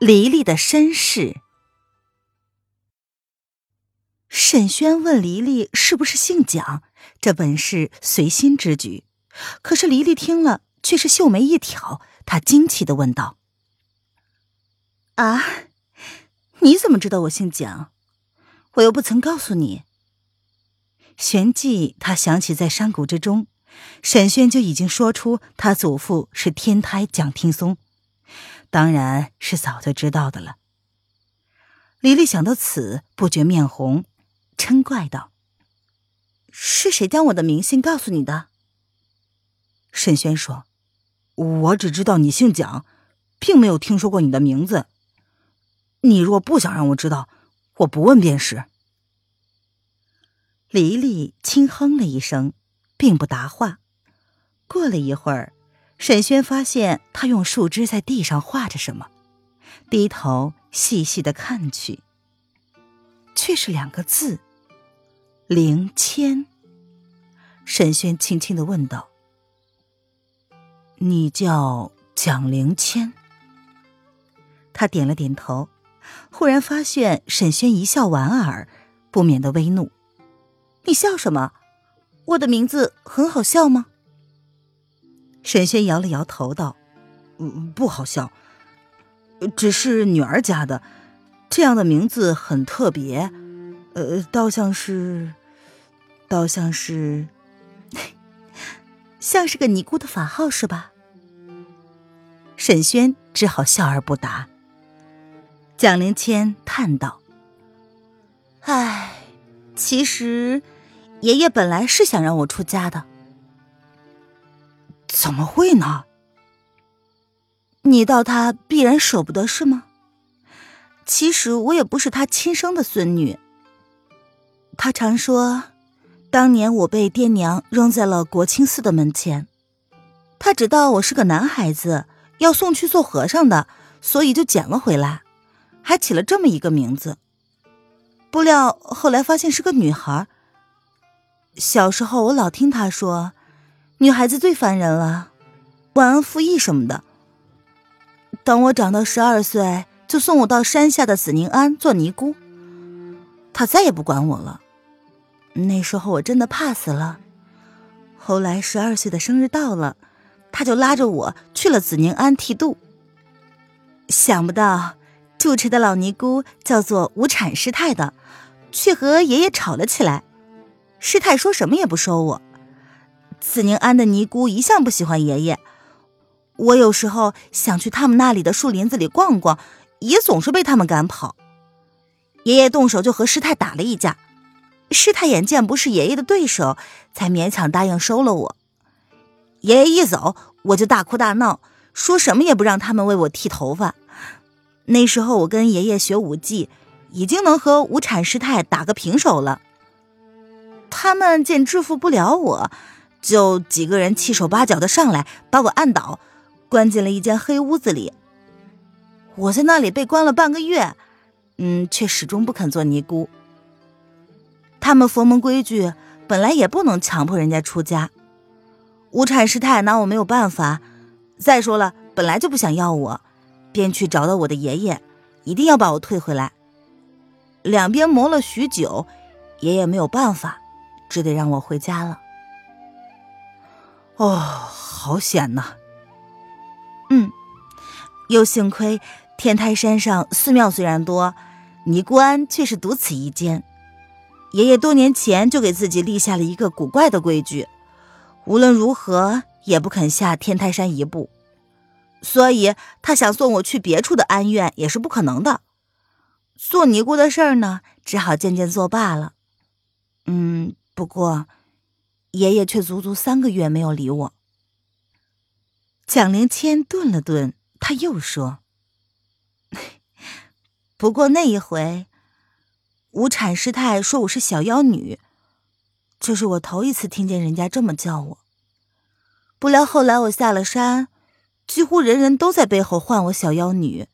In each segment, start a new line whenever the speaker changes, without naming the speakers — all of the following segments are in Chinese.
黎黎的身世。沈轩问黎黎是不是姓蒋，这本是随心之举。可是黎黎听了，却是秀眉一挑，她惊奇的问道：“啊，你怎么知道我姓蒋？我又不曾告诉你。”旋即，他想起在山谷之中，沈轩就已经说出他祖父是天台蒋听松。当然是早就知道的了。李丽想到此，不觉面红，嗔怪道：“是谁将我的名姓告诉你的？”沈轩说：“我只知道你姓蒋，并没有听说过你的名字。你若不想让我知道，我不问便是。”黎黎轻哼了一声，并不答话。过了一会儿。沈轩发现他用树枝在地上画着什么，低头细细的看去，却是两个字“灵谦”。沈轩轻轻的问道：“你叫蒋灵谦？”他点了点头，忽然发现沈轩一笑莞尔，不免的微怒：“你笑什么？我的名字很好笑吗？”沈轩摇了摇头，道：“嗯，不好笑，只是女儿家的，这样的名字很特别，呃，倒像是，倒像是，像是个尼姑的法号，是吧？”沈轩只好笑而不答。蒋灵谦叹道：“唉，其实，爷爷本来是想让我出家的。”怎么会呢？你道他必然舍不得是吗？其实我也不是他亲生的孙女。他常说，当年我被爹娘扔在了国清寺的门前，他只道我是个男孩子，要送去做和尚的，所以就捡了回来，还起了这么一个名字。不料后来发现是个女孩。小时候我老听他说。女孩子最烦人了，忘恩负义什么的。等我长到十二岁，就送我到山下的紫宁庵做尼姑。他再也不管我了。那时候我真的怕死了。后来十二岁的生日到了，他就拉着我去了紫宁庵剃度。想不到主持的老尼姑叫做无产师太的，却和爷爷吵了起来。师太说什么也不收我。紫宁庵的尼姑一向不喜欢爷爷，我有时候想去他们那里的树林子里逛逛，也总是被他们赶跑。爷爷动手就和师太打了一架，师太眼见不是爷爷的对手，才勉强答应收了我。爷爷一走，我就大哭大闹，说什么也不让他们为我剃头发。那时候我跟爷爷学武技，已经能和无产师太打个平手了。他们见制服不了我。就几个人七手八脚的上来，把我按倒，关进了一间黑屋子里。我在那里被关了半个月，嗯，却始终不肯做尼姑。他们佛门规矩本来也不能强迫人家出家，无产师太拿我没有办法。再说了，本来就不想要我，便去找到我的爷爷，一定要把我退回来。两边磨了许久，爷爷没有办法，只得让我回家了。哦，好险呐！嗯，又幸亏天台山上寺庙虽然多，尼姑庵却是独此一间。爷爷多年前就给自己立下了一个古怪的规矩，无论如何也不肯下天台山一步，所以他想送我去别处的庵院也是不可能的。做尼姑的事儿呢，只好渐渐作罢了。嗯，不过。爷爷却足足三个月没有理我。蒋灵谦顿了顿，他又说：“ 不过那一回，无产师太说我是小妖女，这是我头一次听见人家这么叫我。不料后来我下了山，几乎人人都在背后唤我小妖女，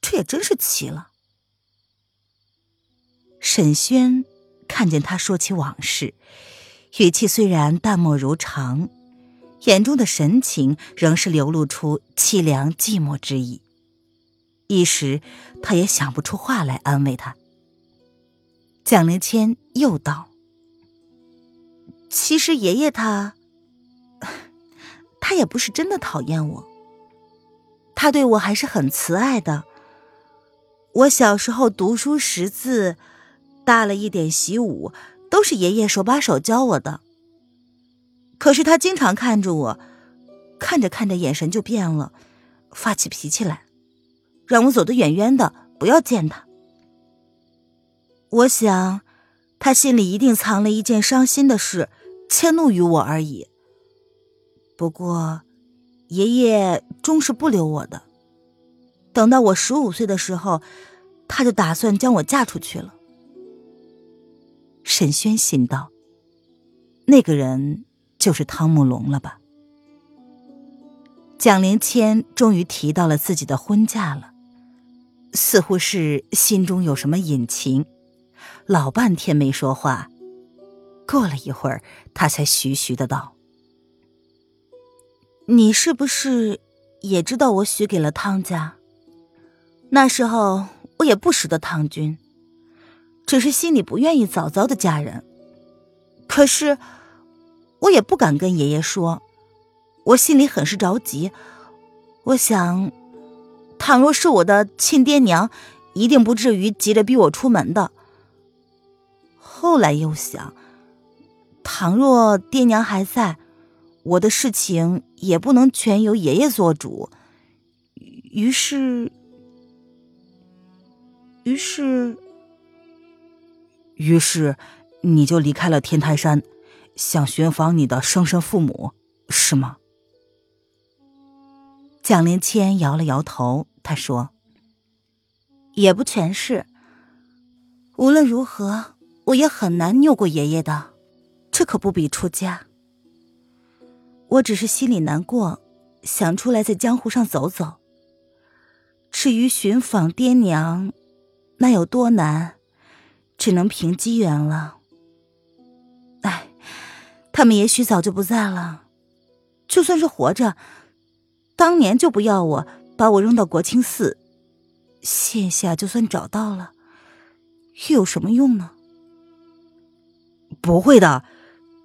这也真是奇了。沈轩看见他说起往事，语气虽然淡漠如常，眼中的神情仍是流露出凄凉寂寞之意。一时，他也想不出话来安慰他。蒋灵谦又道：“其实爷爷他，他也不是真的讨厌我，他对我还是很慈爱的。我小时候读书识字。”大了一点习武，都是爷爷手把手教我的。可是他经常看着我，看着看着眼神就变了，发起脾气来，让我走得远远的，不要见他。我想，他心里一定藏了一件伤心的事，迁怒于我而已。不过，爷爷终是不留我的。等到我十五岁的时候，他就打算将我嫁出去了。沈轩心道：“那个人就是汤慕龙了吧？”蒋灵谦终于提到了自己的婚嫁了，似乎是心中有什么隐情，老半天没说话。过了一会儿，他才徐徐的道：“你是不是也知道我许给了汤家？那时候我也不识得汤君。”只是心里不愿意早早的嫁人，可是我也不敢跟爷爷说，我心里很是着急。我想，倘若是我的亲爹娘，一定不至于急着逼我出门的。后来又想，倘若爹娘还在，我的事情也不能全由爷爷做主。于是，于是。
于是，你就离开了天台山，想寻访你的生身父母，是吗？
蒋灵谦摇了摇头，他说：“也不全是。无论如何，我也很难拗过爷爷的，这可不比出家。我只是心里难过，想出来在江湖上走走。至于寻访爹娘，那有多难？”只能凭机缘了。哎，他们也许早就不在了。就算是活着，当年就不要我，把我扔到国清寺。现下就算找到了，又有什么用呢？
不会的，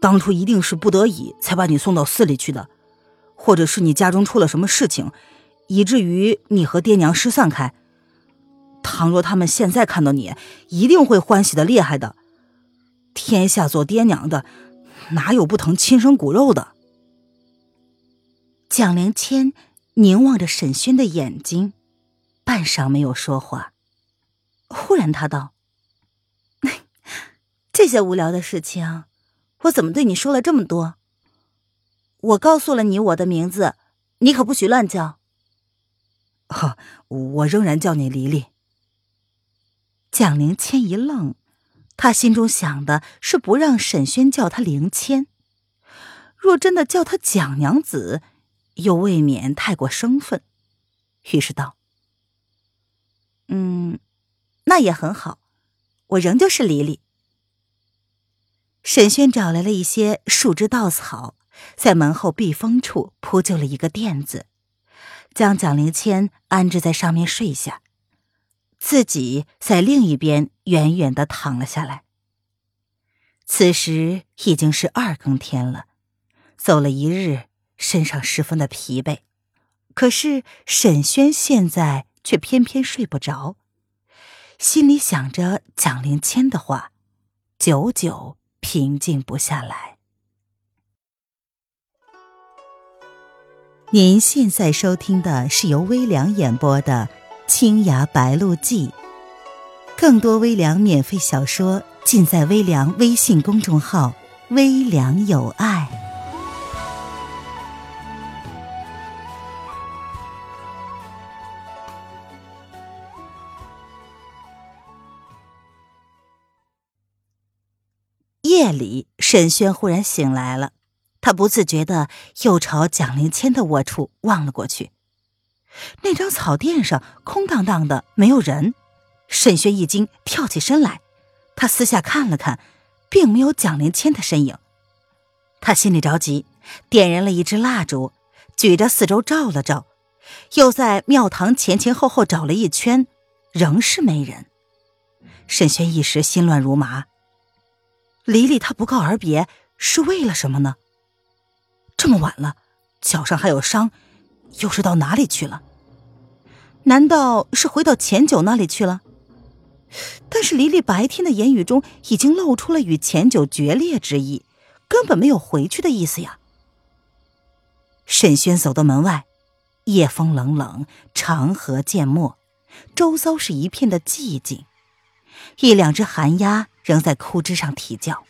当初一定是不得已才把你送到寺里去的，或者是你家中出了什么事情，以至于你和爹娘失散开。倘若他们现在看到你，一定会欢喜的厉害的。天下做爹娘的，哪有不疼亲生骨肉的？
蒋灵谦凝望着沈轩的眼睛，半晌没有说话。忽然他道：“这些无聊的事情，我怎么对你说了这么多？我告诉了你我的名字，你可不许乱叫。”“
哈，我仍然叫你黎黎。”
蒋灵谦一愣，他心中想的是不让沈轩叫他灵谦，若真的叫他蒋娘子，又未免太过生分，于是道：“嗯，那也很好，我仍旧是黎黎。”沈轩找来了一些树枝稻草，在门后避风处铺就了一个垫子，将蒋灵谦安置在上面睡下。自己在另一边远远的躺了下来。此时已经是二更天了，走了一日，身上十分的疲惫。可是沈轩现在却偏偏睡不着，心里想着蒋灵谦的话，久久平静不下来。您现在收听的是由微凉演播的。《青崖白鹿记，更多微凉免费小说尽在微凉微信公众号微凉有爱。夜里，沈轩忽然醒来了，他不自觉的又朝蒋灵谦的卧处望了过去。那张草垫上空荡荡的，没有人。沈轩一惊，跳起身来。他四下看了看，并没有蒋灵谦的身影。他心里着急，点燃了一支蜡烛，举着四周照了照，又在庙堂前前后后找了一圈，仍是没人。沈轩一时心乱如麻。黎黎他不告而别是为了什么呢？这么晚了，脚上还有伤，又是到哪里去了？难道是回到钱九那里去了？但是黎黎白天的言语中已经露出了与钱九决裂之意，根本没有回去的意思呀。沈轩走到门外，夜风冷冷，长河渐没，周遭是一片的寂静。一两只寒鸦仍在枯枝上啼叫。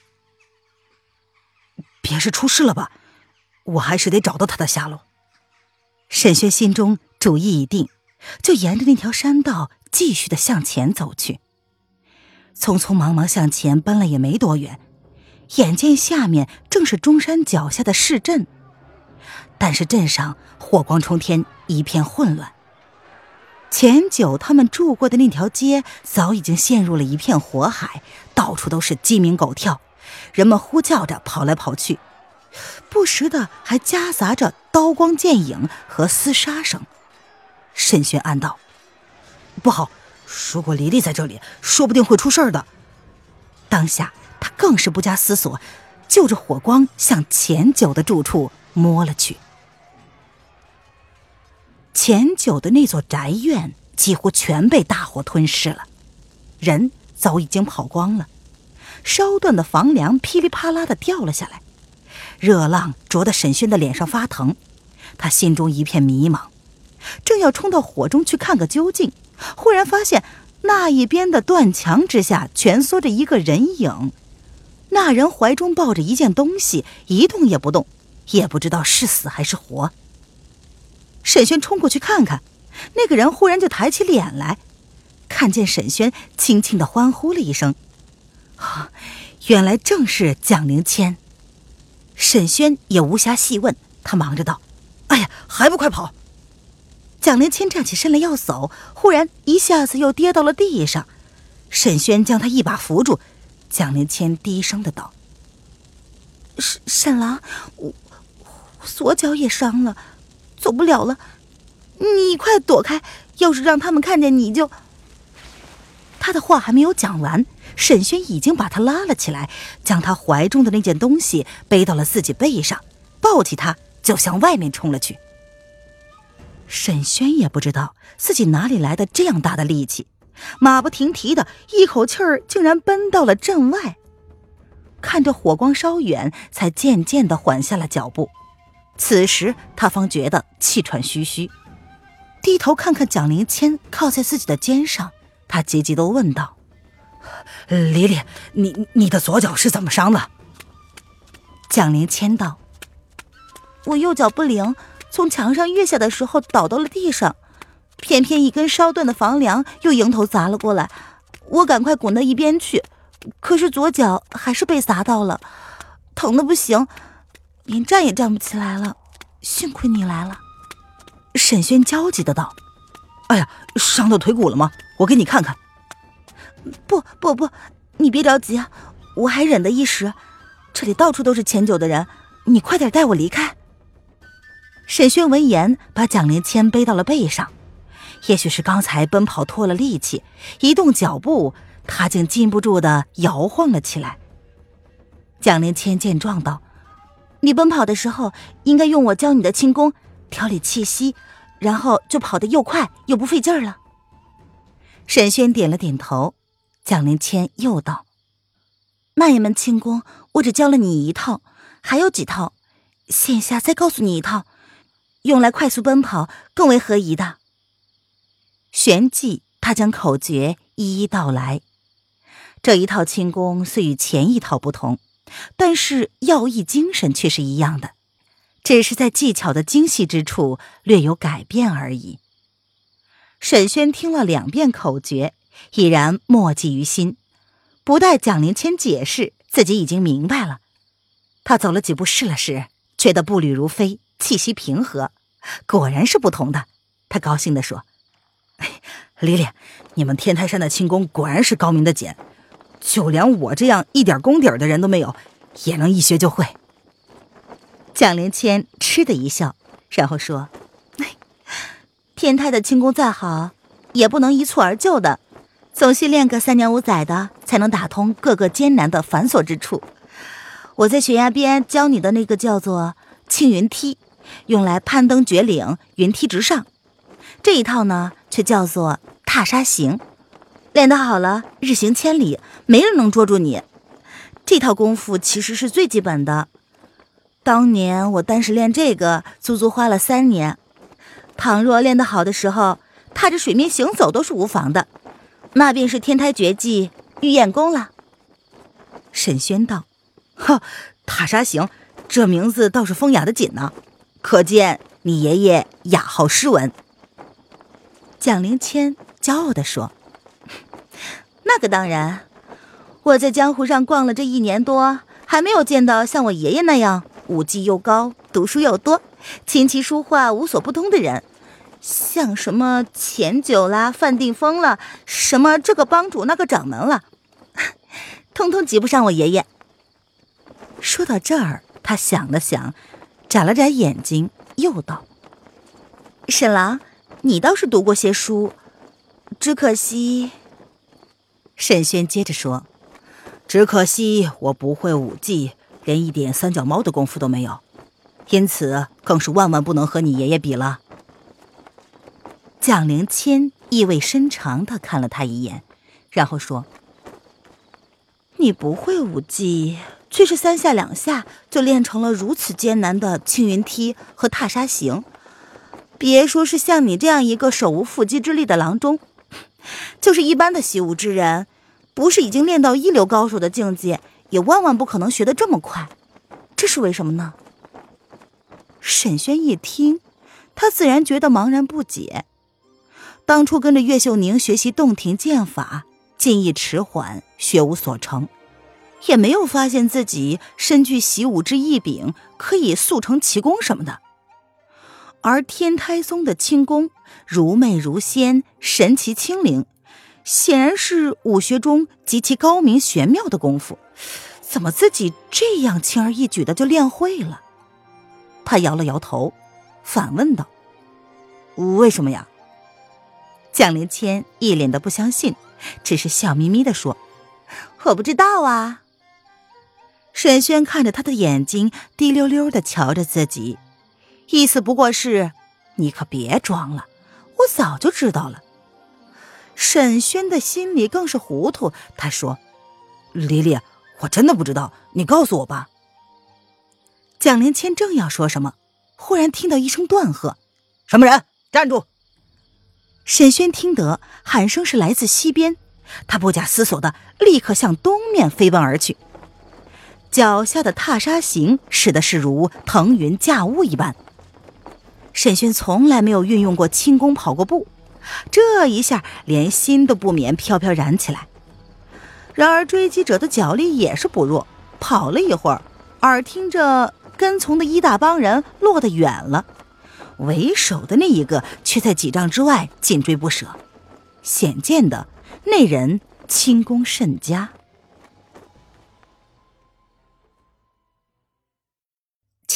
别是出事了吧？我还是得找到他的下落。
沈轩心中主意已定，就沿着那条山道继续的向前走去。匆匆忙忙向前奔了也没多远，眼见下面正是中山脚下的市镇，但是镇上火光冲天，一片混乱。前久他们住过的那条街早已经陷入了一片火海，到处都是鸡鸣狗跳，人们呼叫着跑来跑去，不时的还夹杂着刀光剑影和厮杀声。沈轩暗道：“
不好，如果黎黎在这里，说不定会出事的。”
当下他更是不加思索，就着火光向前九的住处摸了去。前九的那座宅院几乎全被大火吞噬了，人早已经跑光了，烧断的房梁噼里啪啦的掉了下来，热浪灼得沈轩的脸上发疼，他心中一片迷茫，正要冲到火中去看个究竟，忽然发现那一边的断墙之下蜷缩着一个人影，那人怀中抱着一件东西，一动也不动，也不知道是死还是活。沈轩冲过去看看，那个人忽然就抬起脸来，看见沈轩，轻轻的欢呼了一声：“啊，原来正是蒋灵谦。”沈轩也无暇细问，他忙着道：“
哎呀，还不快跑！”
蒋灵谦站起身来要走，忽然一下子又跌到了地上。沈轩将他一把扶住，蒋灵谦低声的道：“沈沈郎，我左脚也伤了。”走不了了，你快躲开！要是让他们看见你就……他的话还没有讲完，沈轩已经把他拉了起来，将他怀中的那件东西背到了自己背上，抱起他就向外面冲了去。沈轩也不知道自己哪里来的这样大的力气，马不停蹄的一口气儿竟然奔到了镇外，看着火光稍远，才渐渐的缓下了脚步。此时他方觉得气喘吁吁，低头看看蒋灵谦靠在自己的肩上，他急急的问道：“
黎黎，你你的左脚是怎么伤的？”
蒋灵谦道：“我右脚不灵，从墙上跃下的时候倒到了地上，偏偏一根烧断的房梁又迎头砸了过来，我赶快滚到一边去，可是左脚还是被砸到了，疼的不行。”连站也站不起来了，幸亏你来了。”沈轩焦急的道。
“哎呀，伤到腿骨了吗？我给你看看。”“
不不不，你别着急啊，我还忍得一时。这里到处都是钱九的人，你快点带我离开。”沈轩闻言，把蒋灵谦背到了背上。也许是刚才奔跑脱了力气，一动脚步，他竟禁不住的摇晃了起来。蒋灵谦见状道。你奔跑的时候，应该用我教你的轻功调理气息，然后就跑得又快又不费劲了。沈轩点了点头，蒋灵谦又道：“那一门轻功，我只教了你一套，还有几套，现下再告诉你一套，用来快速奔跑更为合宜的。”旋即，他将口诀一一道来。这一套轻功虽与前一套不同。但是要义精神却是一样的，只是在技巧的精细之处略有改变而已。沈轩听了两遍口诀，已然默记于心，不待蒋灵谦解释，自自己已经明白了。他走了几步试了试，觉得步履如飞，气息平和，果然是不同的。他高兴地说：“
丽丽，你们天台山的轻功果然是高明的紧，就连我这样一点功底的人都没有，也能一学就会。”
蒋灵谦嗤的一笑，然后说：“天台的轻功再好，也不能一蹴而就的，总需练个三年五载的，才能打通各个艰难的繁琐之处。我在悬崖边教你的那个叫做青云梯，用来攀登绝岭，云梯直上；这一套呢，却叫做踏沙行，练得好了，日行千里，没人能捉住你。这套功夫其实是最基本的。”当年我单是练这个，足足花了三年。倘若练得好的时候，踏着水面行走都是无妨的，那便是天台绝技玉燕功了。
沈轩道：“呵，踏沙行，这名字倒是风雅的紧呢，可见你爷爷雅好诗文。”
蒋灵谦骄傲地说：“ 那个当然，我在江湖上逛了这一年多，还没有见到像我爷爷那样。”武技又高，读书又多，琴棋书画无所不通的人，像什么钱九啦、范定峰了，什么这个帮主那个掌门了，通通及不上我爷爷。说到这儿，他想了想，眨了眨眼睛，又道：“沈郎，你倒是读过些书，只可惜。”
沈轩接着说：“只可惜我不会武技。”连一点三脚猫的功夫都没有，因此更是万万不能和你爷爷比了。
蒋灵谦意味深长的看了他一眼，然后说：“你不会武技，却是三下两下就练成了如此艰难的青云梯和踏沙行。别说是像你这样一个手无缚鸡之力的郎中，就是一般的习武之人，不是已经练到一流高手的境界。”也万万不可能学得这么快，这是为什么呢？沈轩一听，他自然觉得茫然不解。当初跟着岳秀宁学习洞庭剑法，进意迟缓，学无所成，也没有发现自己身具习武之异禀，可以速成奇功什么的。而天台宗的轻功如魅如仙，神奇清灵。显然是武学中极其高明玄妙的功夫，怎么自己这样轻而易举的就练会了？他摇了摇头，反问道：“
为什么呀？”
蒋灵谦一脸的不相信，只是笑眯眯的说：“我不知道啊。”沈轩看着他的眼睛，滴溜溜的瞧着自己，意思不过是：“你可别装了，我早就知道了。”沈轩的心里更是糊涂，他说：“
李丽，我真的不知道，你告诉我吧。”
蒋灵谦正要说什么，忽然听到一声断喝：“
什么人？站住！”
沈轩听得喊声是来自西边，他不假思索的立刻向东面飞奔而去，脚下的踏沙行使的是如腾云驾雾一般。沈轩从来没有运用过轻功跑过步。这一下，连心都不免飘飘然起来。然而追击者的脚力也是不弱，跑了一会儿，耳听着跟从的一大帮人落得远了，为首的那一个却在几丈之外紧追不舍。显见的，那人轻功甚佳。